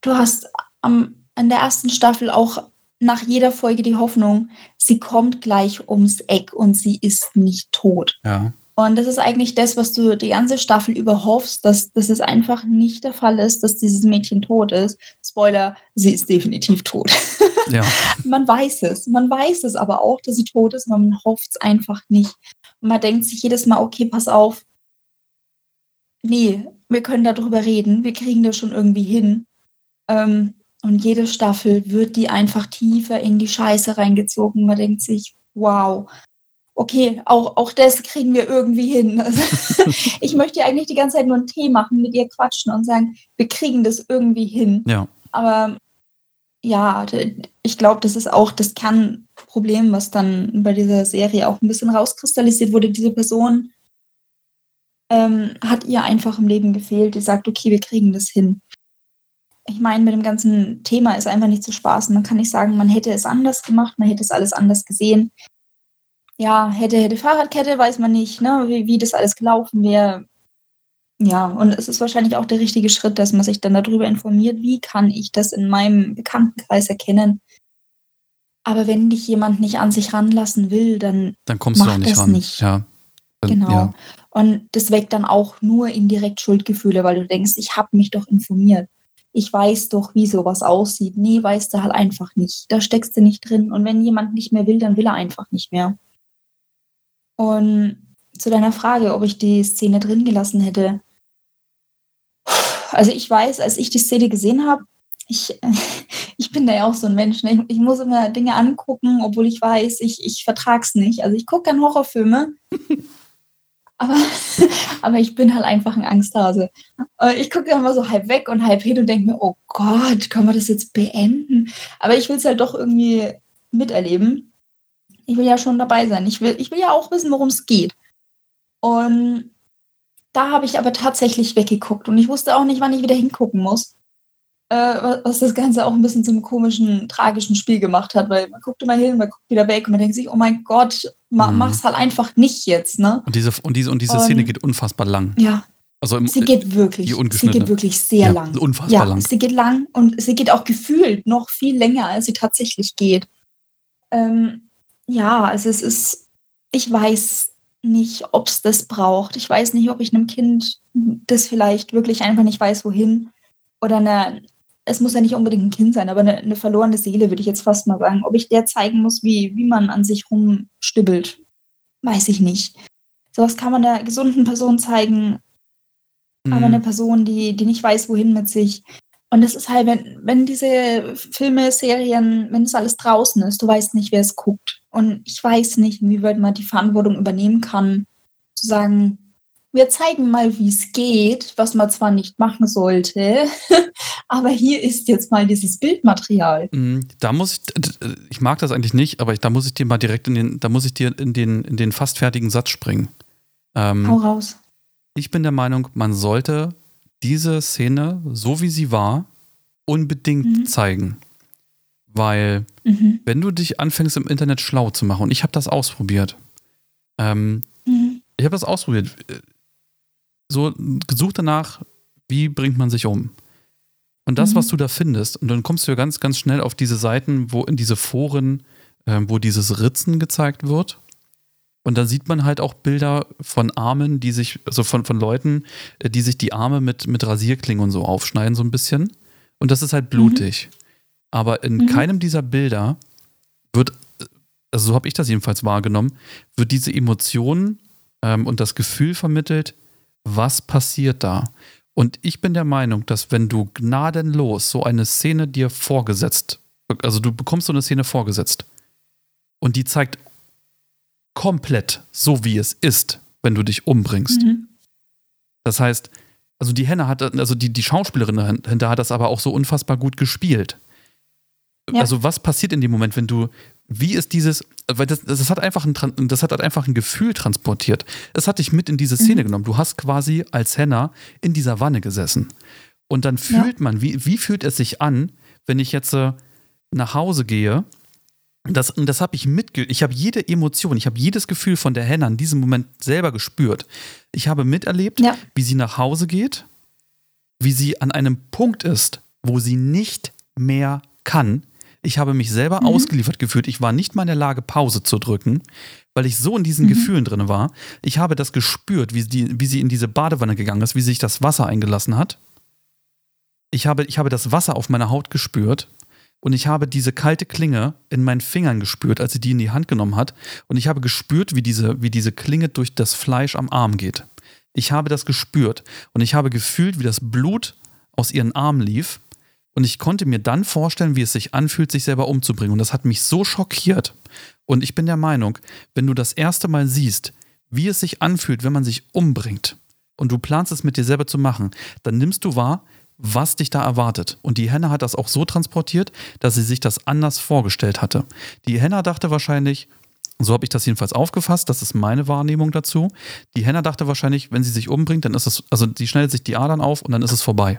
B: du hast am in der ersten Staffel auch nach jeder Folge die Hoffnung, sie kommt gleich ums Eck und sie ist nicht tot.
A: Ja.
B: Und das ist eigentlich das, was du die ganze Staffel über hoffst, dass, dass es einfach nicht der Fall ist, dass dieses Mädchen tot ist. Spoiler, sie ist definitiv tot. Ja. man weiß es. Man weiß es aber auch, dass sie tot ist, man hofft es einfach nicht. Und man denkt sich jedes Mal, okay, pass auf. Nee, wir können darüber reden. Wir kriegen das schon irgendwie hin. Ähm, und jede Staffel wird die einfach tiefer in die Scheiße reingezogen. Man denkt sich, wow, okay, auch, auch das kriegen wir irgendwie hin. Also, ich möchte eigentlich die ganze Zeit nur einen Tee machen, mit ihr quatschen und sagen, wir kriegen das irgendwie hin.
A: Ja.
B: Aber ja, ich glaube, das ist auch das Kernproblem, was dann bei dieser Serie auch ein bisschen rauskristallisiert wurde. Diese Person ähm, hat ihr einfach im Leben gefehlt, die sagt, okay, wir kriegen das hin ich meine, mit dem ganzen Thema ist einfach nicht zu spaßen. Man kann nicht sagen, man hätte es anders gemacht, man hätte es alles anders gesehen. Ja, hätte, hätte Fahrradkette, weiß man nicht, ne, wie, wie das alles gelaufen wäre. Ja, und es ist wahrscheinlich auch der richtige Schritt, dass man sich dann darüber informiert, wie kann ich das in meinem Bekanntenkreis erkennen. Aber wenn dich jemand nicht an sich ranlassen will, dann,
A: dann kommst du auch nicht ran. Nicht. Ja.
B: Genau. Ja. Und das weckt dann auch nur indirekt Schuldgefühle, weil du denkst, ich habe mich doch informiert ich weiß doch, wie sowas aussieht. Nee, weißt du halt einfach nicht. Da steckst du nicht drin. Und wenn jemand nicht mehr will, dann will er einfach nicht mehr. Und zu deiner Frage, ob ich die Szene drin gelassen hätte. Also ich weiß, als ich die Szene gesehen habe, ich, ich bin da ja auch so ein Mensch. Ne? Ich, ich, muss immer Dinge angucken, obwohl ich weiß, ich, ich vertrag's nicht. Also ich gucke gerne Horrorfilme. aber, aber ich bin halt einfach ein Angsthase. Äh, ich gucke immer so halb weg und halb hin und denke mir, oh Gott, können wir das jetzt beenden? Aber ich will es halt doch irgendwie miterleben. Ich will ja schon dabei sein. Ich will, ich will ja auch wissen, worum es geht. Und da habe ich aber tatsächlich weggeguckt und ich wusste auch nicht, wann ich wieder hingucken muss. Äh, was das Ganze auch ein bisschen zum komischen, tragischen Spiel gemacht hat, weil man guckt immer hin, man guckt wieder weg und man denkt sich, oh mein Gott, ma, mhm. mach's halt einfach nicht jetzt, ne?
A: Und diese, und diese, und diese Szene geht unfassbar lang.
B: Ja. Also im, sie geht wirklich, sie geht wirklich sehr ja, lang.
A: Unfassbar ja, lang.
B: Sie geht lang und sie geht auch gefühlt noch viel länger, als sie tatsächlich geht. Ähm, ja, also es ist, ich weiß nicht, ob es das braucht. Ich weiß nicht, ob ich einem Kind das vielleicht wirklich einfach nicht weiß, wohin. Oder eine, es muss ja nicht unbedingt ein Kind sein, aber eine, eine, verlorene Seele, würde ich jetzt fast mal sagen. Ob ich der zeigen muss, wie, wie man an sich rumstibbelt, weiß ich nicht. Sowas kann man einer gesunden Person zeigen, mhm. aber eine Person, die, die nicht weiß, wohin mit sich. Und es ist halt, wenn, wenn diese Filme, Serien, wenn es alles draußen ist, du weißt nicht, wer es guckt. Und ich weiß nicht, wie weit man die Verantwortung übernehmen kann, zu sagen, wir zeigen mal, wie es geht, was man zwar nicht machen sollte, aber hier ist jetzt mal dieses Bildmaterial.
A: Mhm. Da muss ich, ich mag das eigentlich nicht, aber ich, da muss ich dir mal direkt in den, da muss ich dir in den, in den fast fertigen Satz springen.
B: Ähm, Hau raus.
A: Ich bin der Meinung, man sollte diese Szene, so wie sie war, unbedingt mhm. zeigen. Weil, mhm. wenn du dich anfängst, im Internet schlau zu machen, und ich habe das ausprobiert, ähm, mhm. ich habe das ausprobiert, so gesucht danach, wie bringt man sich um. Und das, mhm. was du da findest, und dann kommst du ja ganz, ganz schnell auf diese Seiten, wo in diese Foren, äh, wo dieses Ritzen gezeigt wird. Und dann sieht man halt auch Bilder von Armen, die sich, also von, von Leuten, äh, die sich die Arme mit, mit Rasierklingen und so aufschneiden, so ein bisschen. Und das ist halt blutig. Mhm. Aber in mhm. keinem dieser Bilder wird, also so habe ich das jedenfalls wahrgenommen, wird diese Emotion ähm, und das Gefühl vermittelt, was passiert da? Und ich bin der Meinung, dass wenn du gnadenlos so eine Szene dir vorgesetzt, also du bekommst so eine Szene vorgesetzt und die zeigt komplett so, wie es ist, wenn du dich umbringst. Mhm. Das heißt, also die Henne hat, also die, die Schauspielerin dahinter hat das aber auch so unfassbar gut gespielt. Ja. Also was passiert in dem Moment, wenn du, wie ist dieses, weil das, das, hat einfach ein, das hat einfach ein Gefühl transportiert. Es hat dich mit in diese Szene mhm. genommen. Du hast quasi als Henna in dieser Wanne gesessen. Und dann fühlt ja. man, wie, wie fühlt es sich an, wenn ich jetzt äh, nach Hause gehe? Das, das habe ich mitge... Ich habe jede Emotion, ich habe jedes Gefühl von der Henna in diesem Moment selber gespürt. Ich habe miterlebt, ja. wie sie nach Hause geht, wie sie an einem Punkt ist, wo sie nicht mehr kann, ich habe mich selber mhm. ausgeliefert gefühlt. Ich war nicht mal in der Lage, Pause zu drücken, weil ich so in diesen mhm. Gefühlen drin war. Ich habe das gespürt, wie, die, wie sie in diese Badewanne gegangen ist, wie sich das Wasser eingelassen hat. Ich habe, ich habe das Wasser auf meiner Haut gespürt und ich habe diese kalte Klinge in meinen Fingern gespürt, als sie die in die Hand genommen hat. Und ich habe gespürt, wie diese, wie diese Klinge durch das Fleisch am Arm geht. Ich habe das gespürt und ich habe gefühlt, wie das Blut aus ihren Armen lief und ich konnte mir dann vorstellen, wie es sich anfühlt, sich selber umzubringen. Und das hat mich so schockiert. Und ich bin der Meinung, wenn du das erste Mal siehst, wie es sich anfühlt, wenn man sich umbringt, und du planst es mit dir selber zu machen, dann nimmst du wahr, was dich da erwartet. Und die Henna hat das auch so transportiert, dass sie sich das anders vorgestellt hatte. Die Henna dachte wahrscheinlich, so habe ich das jedenfalls aufgefasst, das ist meine Wahrnehmung dazu. Die Henna dachte wahrscheinlich, wenn sie sich umbringt, dann ist es, also die schneidet sich die Adern auf und dann ist es vorbei.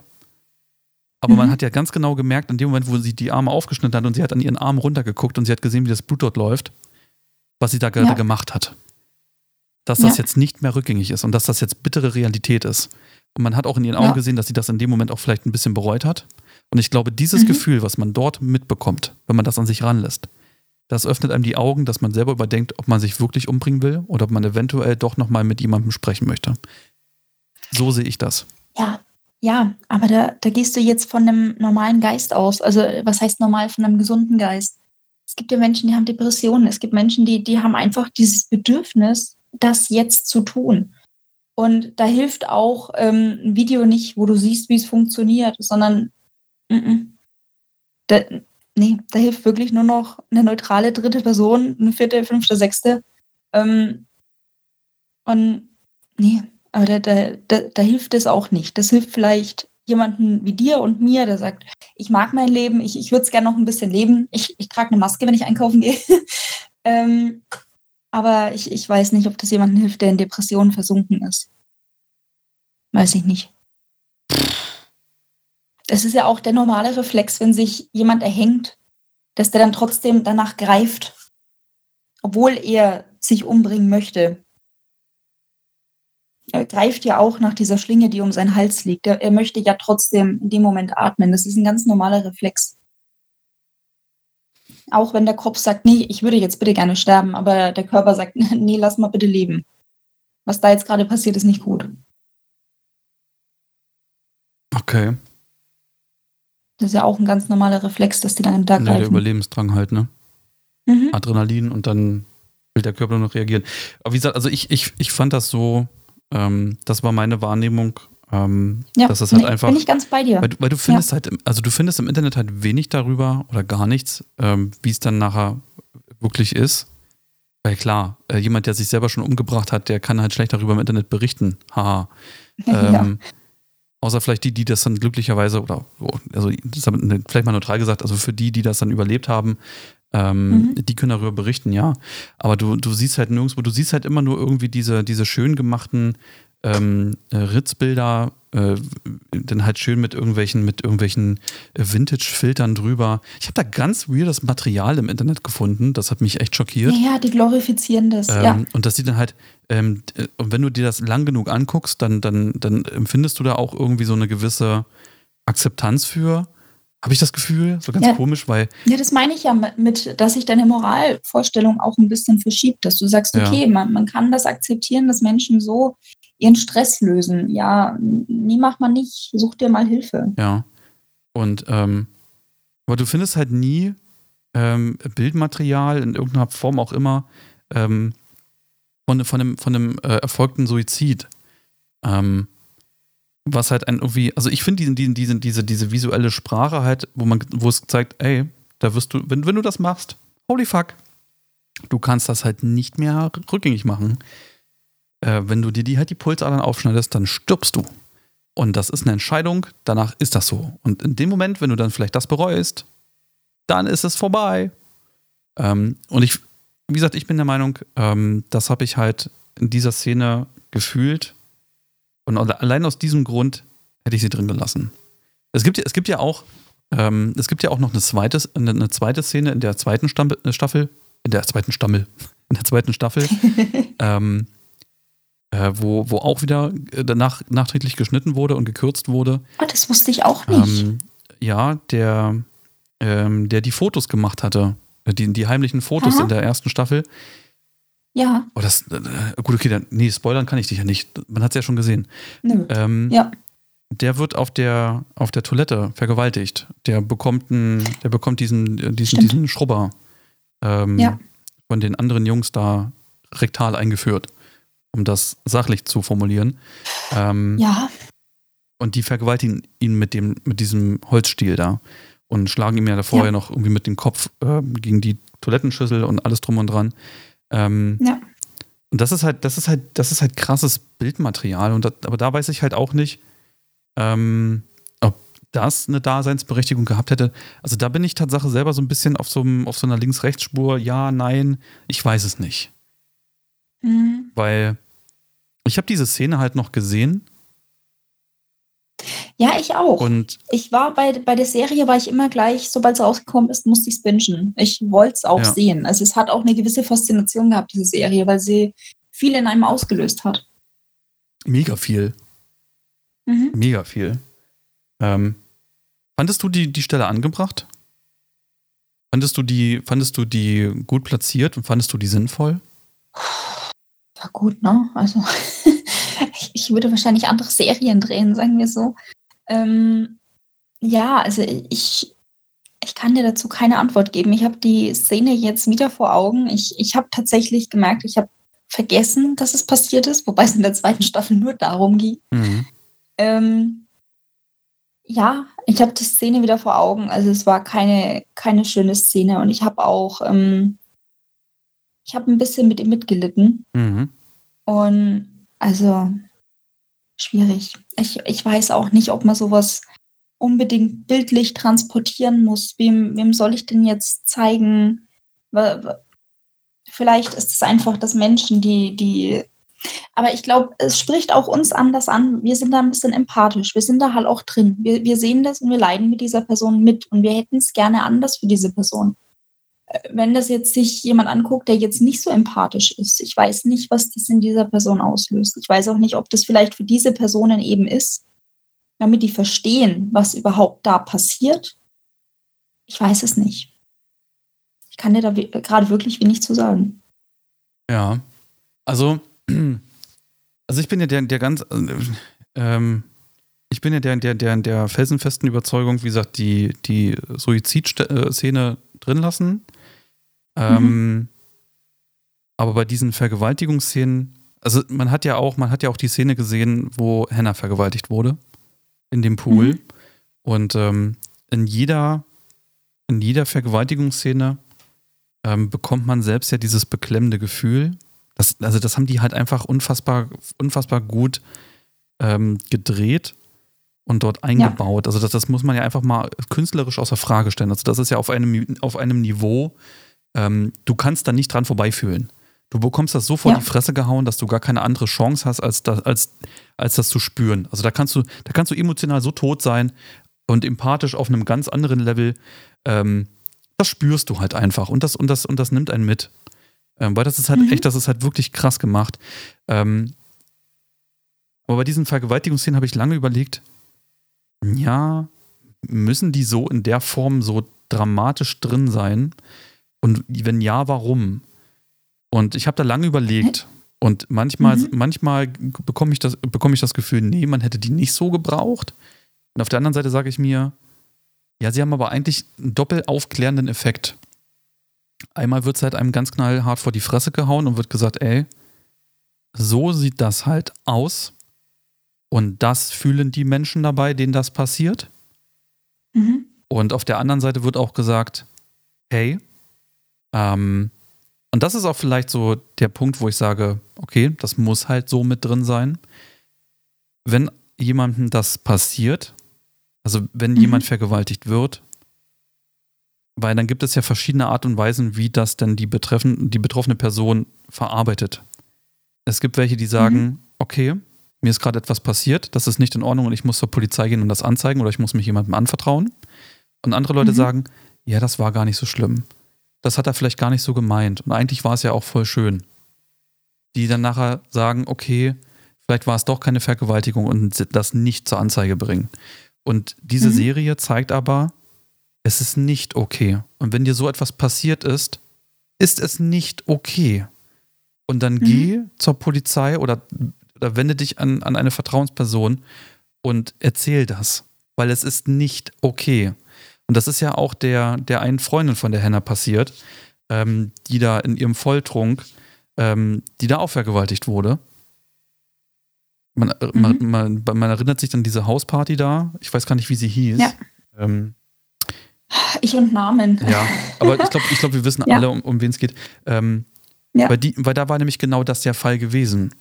A: Aber mhm. man hat ja ganz genau gemerkt, in dem Moment, wo sie die Arme aufgeschnitten hat und sie hat an ihren Arm runtergeguckt und sie hat gesehen, wie das Blut dort läuft, was sie da gerade ja. gemacht hat. Dass das ja. jetzt nicht mehr rückgängig ist und dass das jetzt bittere Realität ist. Und man hat auch in ihren Augen ja. gesehen, dass sie das in dem Moment auch vielleicht ein bisschen bereut hat. Und ich glaube, dieses mhm. Gefühl, was man dort mitbekommt, wenn man das an sich ranlässt, das öffnet einem die Augen, dass man selber überdenkt, ob man sich wirklich umbringen will oder ob man eventuell doch nochmal mit jemandem sprechen möchte. So sehe ich das.
B: Ja, ja, aber da, da gehst du jetzt von einem normalen Geist aus. Also was heißt normal von einem gesunden Geist? Es gibt ja Menschen, die haben Depressionen. Es gibt Menschen, die, die haben einfach dieses Bedürfnis, das jetzt zu tun. Und da hilft auch ähm, ein Video nicht, wo du siehst, wie es funktioniert, sondern mm -mm. Da, nee, da hilft wirklich nur noch eine neutrale dritte Person, eine vierte, fünfte, sechste. Ähm, und nee, aber da, da, da, da hilft es auch nicht. Das hilft vielleicht jemanden wie dir und mir, der sagt, ich mag mein Leben, ich, ich würde es gerne noch ein bisschen leben. Ich, ich trage eine Maske, wenn ich einkaufen gehe. ähm, aber ich, ich weiß nicht, ob das jemandem hilft, der in Depressionen versunken ist. Weiß ich nicht. Es ist ja auch der normale Reflex, wenn sich jemand erhängt, dass der dann trotzdem danach greift, obwohl er sich umbringen möchte. Er greift ja auch nach dieser Schlinge, die um seinen Hals liegt. Er, er möchte ja trotzdem in dem Moment atmen. Das ist ein ganz normaler Reflex. Auch wenn der Kopf sagt, nee, ich würde jetzt bitte gerne sterben, aber der Körper sagt, nee, lass mal bitte leben. Was da jetzt gerade passiert, ist nicht gut.
A: Okay.
B: Das ist ja auch ein ganz normaler Reflex, dass die dann da
A: ja,
B: greifen.
A: der Überlebensdrang halt, ne?
B: Mhm.
A: Adrenalin und dann will der Körper nur noch reagieren. Aber wie gesagt, also ich, ich, ich fand das so, ähm, das war meine Wahrnehmung, ähm,
B: Ja,
A: dass das halt
B: nee,
A: einfach.
B: bin ich ganz bei dir.
A: Weil, du- weil du findest halt, im- also du findest im Internet halt wenig darüber oder gar nichts, ähm, wie es dann nachher wirklich ist. Weil klar, äh, jemand, der sich selber schon umgebracht hat, der kann halt schlecht darüber im Internet berichten. Haha.
B: ja.
A: Ähm, Außer vielleicht die, die das dann glücklicherweise, oder so, also vielleicht mal neutral gesagt, also für die, die das dann überlebt haben, ähm,
B: Mhm.
A: die können darüber berichten, ja. Aber du, du siehst halt nirgendwo, du siehst halt immer nur irgendwie diese, diese schön gemachten ähm, äh, Ritzbilder, äh, dann halt schön mit irgendwelchen, mit irgendwelchen äh, Vintage-Filtern drüber. Ich habe da ganz weirdes Material im Internet gefunden, das hat mich echt schockiert.
B: ja, die glorifizieren das.
A: Ähm,
B: ja.
A: Und das sieht dann halt, ähm, äh, und wenn du dir das lang genug anguckst, dann, dann, dann empfindest du da auch irgendwie so eine gewisse Akzeptanz für. Habe ich das Gefühl? So ganz
B: Ja.
A: komisch, weil,
B: Ja, das meine ich ja mit, dass sich deine Moralvorstellung auch ein bisschen verschiebt, dass du sagst,
A: Ja.
B: okay, man, man kann das akzeptieren, dass Menschen so ihren Stress lösen. Ja, nie macht man nicht, such dir mal Hilfe.
A: ja. Und, ähm, aber du findest halt nie ähm, Bildmaterial in irgendeiner Form auch immer ähm, von, von einem, von einem äh, erfolgten Suizid. Ähm, was halt ein irgendwie, also ich finde diesen, diesen, diese, diese visuelle Sprache halt, wo man, wo es zeigt, ey, da wirst du, wenn, wenn du das machst, holy fuck, du kannst das halt nicht mehr rückgängig machen. Äh, wenn du dir die halt die Pulsadern aufschneidest, dann stirbst du. Und das ist eine Entscheidung, danach ist das so. Und in dem Moment, wenn du dann vielleicht das bereust, dann ist es vorbei. Ähm, und ich, wie gesagt, ich bin der Meinung, ähm, das habe ich halt in dieser Szene gefühlt. Und alle- allein aus diesem Grund hätte ich sie drin gelassen. Es gibt, ja- es gibt ja auch, ähm, es gibt ja auch noch eine zweite, eine, eine zweite Szene in der zweiten Stamm, äh, Staffel, in der zweiten Stammel, in der zweiten Staffel, ähm, äh, wo, wo auch wieder äh, danach nachträglich geschnitten wurde und gekürzt wurde.
B: Oh, das wusste ich auch nicht.
A: Ähm, ja, der, ähm, der die Fotos gemacht hatte, äh, die, die heimlichen Fotos
B: Aha.
A: in der ersten Staffel.
B: Ja,
A: Oh, das, äh, gut, okay, dann, nee, spoilern kann ich dich ja nicht. Man hat es ja schon gesehen.
B: nö.
A: Ähm,
B: Ja,
A: Der wird auf der, auf der Toilette vergewaltigt. Der bekommt, einen, der bekommt diesen, äh, diesen,
B: Stimmt.
A: diesen Schrubber ähm,
B: Ja.
A: von den anderen Jungs da rektal eingeführt, um das sachlich zu formulieren. Ähm,
B: ja,
A: Und die vergewaltigen ihn mit, dem, mit diesem Holzstiel da und schlagen ihm ja da vorher
B: Ja.
A: noch irgendwie mit dem Kopf ähm, gegen die Toilettenschüssel und alles drum und dran. Ähm,
B: ja.
A: und das ist halt, das ist halt, das ist halt krasses Bildmaterial. Und das, aber da weiß ich halt auch nicht, ähm, ob das eine Daseinsberechtigung gehabt hätte. Also da bin ich Tatsache selber so ein bisschen auf so, einem, auf so einer Links-Rechts-Spur. Ja, nein, ich weiß es nicht.
B: Mhm.
A: Weil ich habe diese Szene halt noch gesehen
B: Ja, ich auch.
A: und
B: ich war bei, bei der Serie, war ich immer gleich, sobald es rausgekommen ist, musste ich es bingen. Ich wollte es auch
A: Ja.
B: sehen. Also es hat auch eine gewisse Faszination gehabt, diese Serie, weil sie viel in einem ausgelöst hat.
A: mega viel.
B: Mhm.
A: Mega viel. Ähm, fandest du die, die Stelle angebracht? Fandest du, die, fandest du die gut platziert und fandest du die sinnvoll?
B: War gut, ne? Also ich, würde wahrscheinlich andere Serien drehen, sagen wir so. Ähm, ja, also ich, ich kann dir dazu keine Antwort geben. Ich habe die Szene jetzt wieder vor Augen. Ich, ich habe tatsächlich gemerkt, ich habe vergessen, dass es passiert ist, wobei es in der zweiten Staffel nur darum ging. Mhm. Ähm, ja, ich habe die Szene wieder vor Augen. Also es war keine, keine schöne Szene und ich habe auch, ähm, ich habe ein bisschen mit ihm mitgelitten. Mhm. Und also schwierig. Ich, ich weiß auch nicht, ob man sowas unbedingt bildlich transportieren muss. Wem, wem soll ich denn jetzt zeigen? Vielleicht ist es einfach, dass Menschen, die, die aber ich glaube, es spricht auch uns anders an. Wir sind da ein bisschen empathisch. Wir sind da halt auch drin. Wir, wir sehen das und wir leiden mit dieser Person mit und wir hätten es gerne anders für diese Person. Äh, wenn das jetzt sich jemand anguckt, der jetzt nicht so empathisch ist, ich weiß nicht, was das in dieser Person auslöst. Ich weiß auch nicht, ob das vielleicht für diese Personen eben ist, damit die verstehen, was überhaupt da passiert. Ich weiß es nicht. Ich kann dir da gerade wirklich wenig zu sagen.
A: Ja, also also ich bin ja der, der ganz, ähm, ich bin ja der, der, der, der felsenfesten Überzeugung, wie gesagt, die, die Suizidszene drin lassen. Ähm, mhm. Aber bei diesen Vergewaltigungsszenen, also man hat ja auch, man hat ja auch die Szene gesehen, wo Hannah vergewaltigt wurde in dem Pool. Mhm. Und ähm, in jeder, in jeder Vergewaltigungsszene ähm, bekommt man selbst ja dieses beklemmende Gefühl, das, also das haben die halt einfach unfassbar, unfassbar gut ähm, gedreht und dort eingebaut. Ja. Also das, das muss man ja einfach mal künstlerisch außer Frage stellen. Also das ist ja auf einem, auf einem Niveau, ähm, du kannst da nicht dran vorbeifühlen. Du bekommst das so vor ja. die Fresse gehauen, dass du gar keine andere Chance hast, als das, als, als das zu spüren. Also da kannst du, da kannst du emotional so tot sein und empathisch auf einem ganz anderen Level. Ähm, das spürst du halt einfach und das, und das, und das nimmt einen mit. Ähm, weil das ist halt mhm. echt, das ist halt wirklich krass gemacht. Ähm, aber bei diesen Vergewaltigungsszenen habe ich lange überlegt, ja, müssen die so in der Form so dramatisch drin sein? Und wenn ja, warum? Und ich habe da lange überlegt. Und manchmal, mhm. manchmal bekomme ich, das, bekomme ich das Gefühl, nee, man hätte die nicht so gebraucht. Und auf der anderen Seite sage ich mir, ja, sie haben aber eigentlich einen doppelt aufklärenden Effekt. Einmal wird es halt einem ganz knallhart vor die Fresse gehauen und wird gesagt, ey, so sieht das halt aus. Und das fühlen die Menschen dabei, denen das passiert. Mhm. Und auf der anderen Seite wird auch gesagt, hey, ähm, und das ist auch vielleicht so der Punkt, wo ich sage, okay, das muss halt so mit drin sein. Wenn jemandem das passiert, also wenn mhm. jemand vergewaltigt wird, weil dann gibt es ja verschiedene Art und Weisen, wie das denn die, betreffen, die betroffene Person verarbeitet. Es gibt welche, die sagen, mhm. okay, mir ist gerade etwas passiert, das ist nicht in Ordnung und ich muss zur Polizei gehen und das anzeigen oder ich muss mich jemandem anvertrauen. Und andere Leute mhm. sagen, ja, das war gar nicht so schlimm. Das hat er vielleicht gar nicht so gemeint. Und eigentlich war es ja auch voll schön. Die dann nachher sagen, okay, vielleicht war es doch keine Vergewaltigung und das nicht zur Anzeige bringen. Und diese mhm. Serie zeigt aber, es ist nicht okay. Und wenn dir so etwas passiert ist, ist es nicht okay. Und dann mhm. geh zur Polizei oder, oder wende dich an, an eine Vertrauensperson und erzähl das, weil es ist nicht okay. Und das ist ja auch der, der einen Freundin von der Henna passiert, ähm, die da in ihrem Volltrunk, ähm, die da auch vergewaltigt wurde. Man, äh, mhm. man, man, man, erinnert sich an diese Hausparty da. Ich weiß gar nicht, wie sie hieß. Ja. Ähm,
B: ich und Namen.
A: Ja, aber ich glaube, ich glaub, wir wissen ja. alle, um, um wen es geht. Ähm, ja. weil, die, weil da war nämlich genau das der Fall gewesen.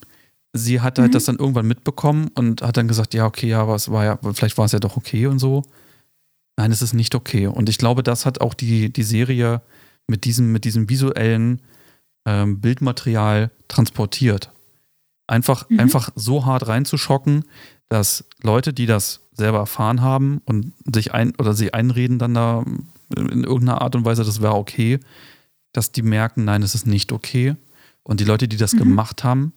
A: Sie hat halt mhm. das dann irgendwann mitbekommen und hat dann gesagt, ja, okay, ja, aber es war ja, vielleicht war es ja doch okay und so. Nein, es ist nicht okay. Und ich glaube, das hat auch die, die Serie mit diesem, mit diesem visuellen ähm, Bildmaterial transportiert. Einfach, mhm. einfach so hart reinzuschocken, dass Leute, die das selber erfahren haben und sich ein oder sich einreden dann da in irgendeiner Art und Weise, das wäre okay, dass die merken, nein, es ist nicht okay. Und die Leute, die das mhm. gemacht haben,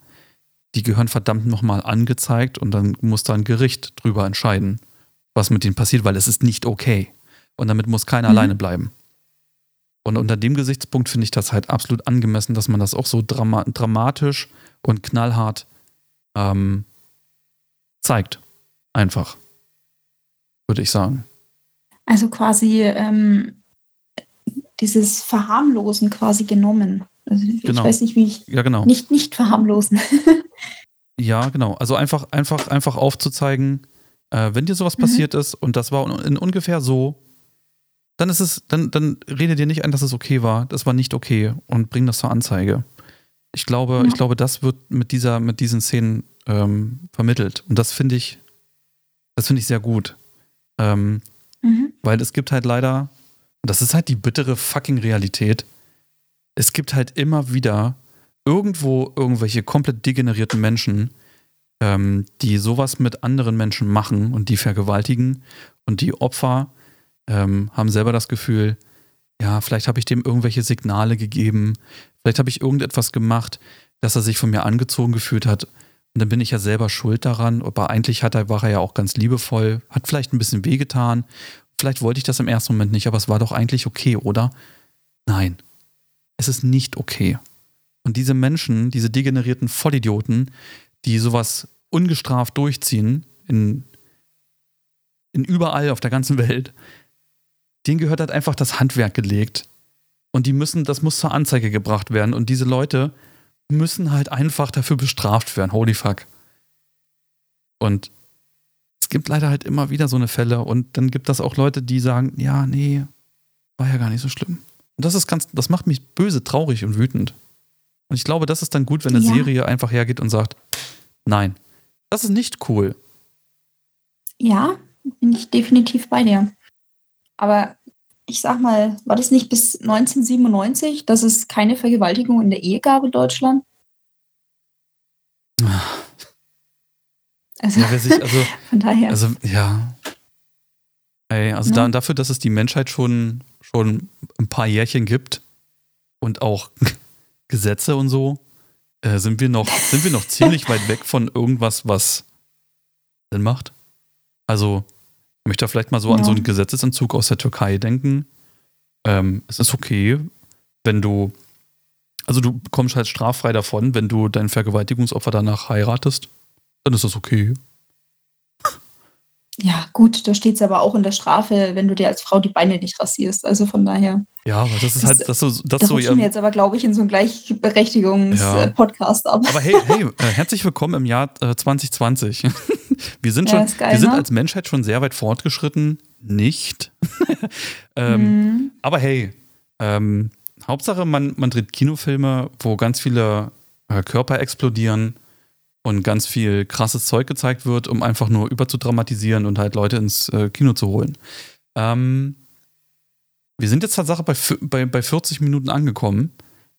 A: die gehören verdammt nochmal angezeigt und dann muss da ein Gericht drüber entscheiden, was mit ihnen passiert, weil es ist nicht okay. Und damit muss keiner mhm. alleine bleiben. Und unter dem Gesichtspunkt finde ich das halt absolut angemessen, dass man das auch so drama dramatisch und knallhart ähm, zeigt. Einfach würde ich sagen.
B: Also quasi ähm, dieses Verharmlosen quasi genommen. Also ich
A: Genau.
B: weiß nicht, wie ich
A: Ja, genau.
B: nicht, nicht verharmlosen.
A: Ja, genau. Also einfach, einfach, einfach aufzuzeigen, äh, wenn dir sowas
B: Mhm.
A: passiert ist und das war in ungefähr so, dann ist es, dann, dann rede dir nicht ein, dass es okay war. Das war nicht okay und bring das zur Anzeige. Ich glaube,
B: Ja.
A: ich glaube, das wird mit dieser, mit diesen Szenen ähm, vermittelt. Und das finde ich, das finde ich sehr gut. Ähm,
B: Mhm.
A: weil es gibt halt leider, und das ist halt die bittere fucking Realität, es gibt halt immer wieder irgendwo irgendwelche komplett degenerierten Menschen, ähm, die sowas mit anderen Menschen machen und die vergewaltigen und die Opfer ähm, haben selber das Gefühl, ja, vielleicht habe ich dem irgendwelche Signale gegeben, vielleicht habe ich irgendetwas gemacht, dass er sich von mir angezogen gefühlt hat und dann bin ich ja selber schuld daran, aber eigentlich hat er, war er ja auch ganz liebevoll, hat vielleicht ein bisschen wehgetan, vielleicht wollte ich das im ersten Moment nicht, aber es war doch eigentlich okay, oder? Nein, es ist nicht okay. Und diese Menschen, diese degenerierten Vollidioten, die sowas ungestraft durchziehen, in, in überall auf der ganzen Welt, denen gehört halt einfach das Handwerk gelegt. Und die müssen, das muss zur Anzeige gebracht werden. Und diese Leute müssen halt einfach dafür bestraft werden. Holy fuck. Und es gibt leider halt immer wieder so eine Fälle. Und dann gibt es auch Leute, die sagen, ja, nee, war ja gar nicht so schlimm. Und das ist ganz, das macht mich böse, traurig und wütend. Und ich glaube, das ist dann gut, wenn eine
B: Ja.
A: Serie einfach hergeht und sagt, nein, das ist nicht cool.
B: Ja, bin ich definitiv bei dir. Aber ich sag mal, war das nicht bis 1997, dass es keine Vergewaltigung in der Ehe gab in Deutschland? Also,
A: Ja, sich, also,
B: von daher.
A: also, ja. Ey, also
B: Ja.
A: da, dafür, dass es die Menschheit schon, schon ein paar Jährchen gibt und auch Gesetze und so, äh, sind wir noch, sind wir noch ziemlich weit weg von irgendwas, was Sinn macht. Also, ich möchte da vielleicht mal so an
B: Ja.
A: so einen Gesetzesentzug aus der Türkei denken. Ähm, es ist okay, wenn du, also du kommst halt straffrei davon, wenn du dein Vergewaltigungsopfer danach heiratest, dann ist das okay.
B: Ja, gut, da steht es aber auch in der Strafe, wenn du dir als Frau die Beine nicht rasierst. Also von daher.
A: Ja, aber das ist halt, das so, das
B: Da
A: so,
B: rutschen wir
A: ja.
B: jetzt aber, glaube ich, in so einen
A: Ja.
B: Gleichberechtigungs-Podcast ab.
A: Aber hey, hey, äh, herzlich willkommen im Jahr äh, 2020. Wir sind
B: Ja,
A: schon,
B: ist geil,
A: wir sind
B: ne?
A: als Menschheit schon sehr weit fortgeschritten. Nicht. ähm,
B: Mhm.
A: Aber hey, ähm, Hauptsache, man, man dreht Kinofilme, wo ganz viele äh, Körper explodieren und ganz viel krasses Zeug gezeigt wird, um einfach nur überzudramatisieren und halt Leute ins äh, Kino zu holen. Ähm, wir sind jetzt Tatsache bei, bei, bei 40 Minuten angekommen.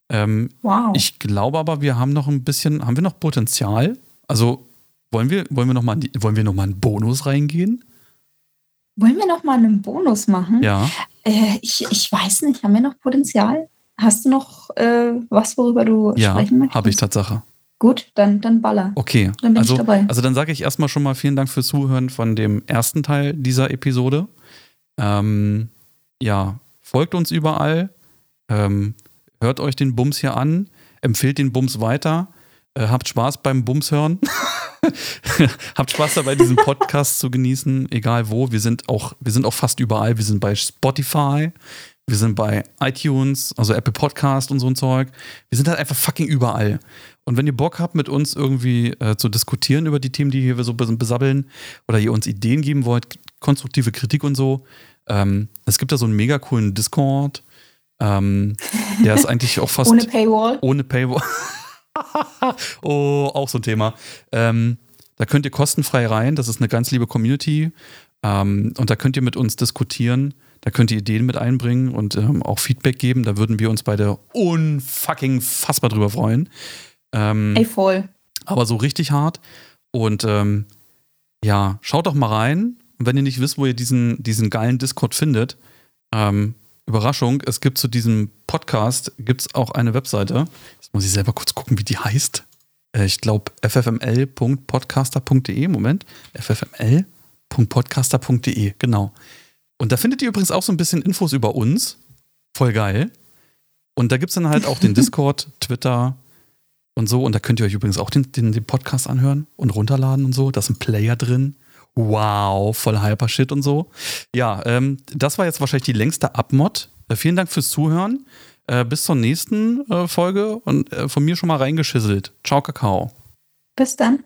A: Ähm,
B: Wow.
A: ich glaube aber, wir haben noch ein bisschen, haben wir noch Potenzial? Also wollen wir, wollen wir noch mal, in die- wollen wir noch mal einen Bonus reingehen?
B: Wollen wir noch mal einen Bonus machen?
A: Ja.
B: Äh, ich, ich weiß nicht, haben wir noch Potenzial? Hast du noch äh, was, worüber du
A: Ja,
B: sprechen möchtest?
A: habe ich Tatsache.
B: Gut, dann, dann baller.
A: Okay.
B: Dann bin ich
A: also,
B: dabei.
A: also dann sage ich erstmal schon mal vielen Dank fürs Zuhören von dem ersten Teil dieser Episode. Ähm, ja, folgt uns überall. Ähm, hört euch den Bums hier an. Empfehlt den Bums weiter. Äh, habt Spaß beim Bums hören. habt Spaß dabei, diesen Podcast zu genießen, egal wo. Wir sind auch, wir sind auch fast überall. Wir sind bei Spotify. Wir sind bei iTunes, also Apple Podcast und so ein Zeug. Wir sind halt einfach fucking überall. Und wenn ihr Bock habt, mit uns irgendwie äh, zu diskutieren über die Themen, die hier so bes- besabbeln, oder ihr uns Ideen geben wollt, konstruktive Kritik und so, ähm, es gibt da so einen mega coolen Discord. Ähm, der ist eigentlich auch fast
B: Ohne Paywall.
A: ohne Paywall. oh, auch so ein Thema. Ähm, da könnt ihr kostenfrei rein. Das ist eine ganz liebe Community. Ähm, und da könnt ihr mit uns diskutieren. Da könnt ihr Ideen mit einbringen und ähm, auch Feedback geben. Da würden wir uns beide unfucking fassbar drüber freuen. Ähm,
B: Ey, voll.
A: aber so richtig hart. Und ähm, ja, schaut doch mal rein. Und wenn ihr nicht wisst, wo ihr diesen, diesen geilen Discord findet, ähm, Überraschung, es gibt zu diesem Podcast gibt's auch eine Webseite. Jetzt muss ich selber kurz gucken, wie die heißt. Äh, ich glaube ffml.podcaster.de. Moment. ffml.podcaster.de, genau. Und da findet ihr übrigens auch so ein bisschen Infos über uns. Voll geil. Und da gibt es dann halt auch den Discord, Twitter und so. Und da könnt ihr euch übrigens auch den, den, den Podcast anhören und runterladen und so. Da ist ein Player drin. Wow, voll Hyper-Shit und so. Ja, ähm, das war jetzt wahrscheinlich die längste Abmod. Äh, vielen Dank fürs Zuhören. Äh, bis zur nächsten äh, Folge und äh, von mir schon mal reingeschisselt. Ciao, Kakao.
B: Bis dann.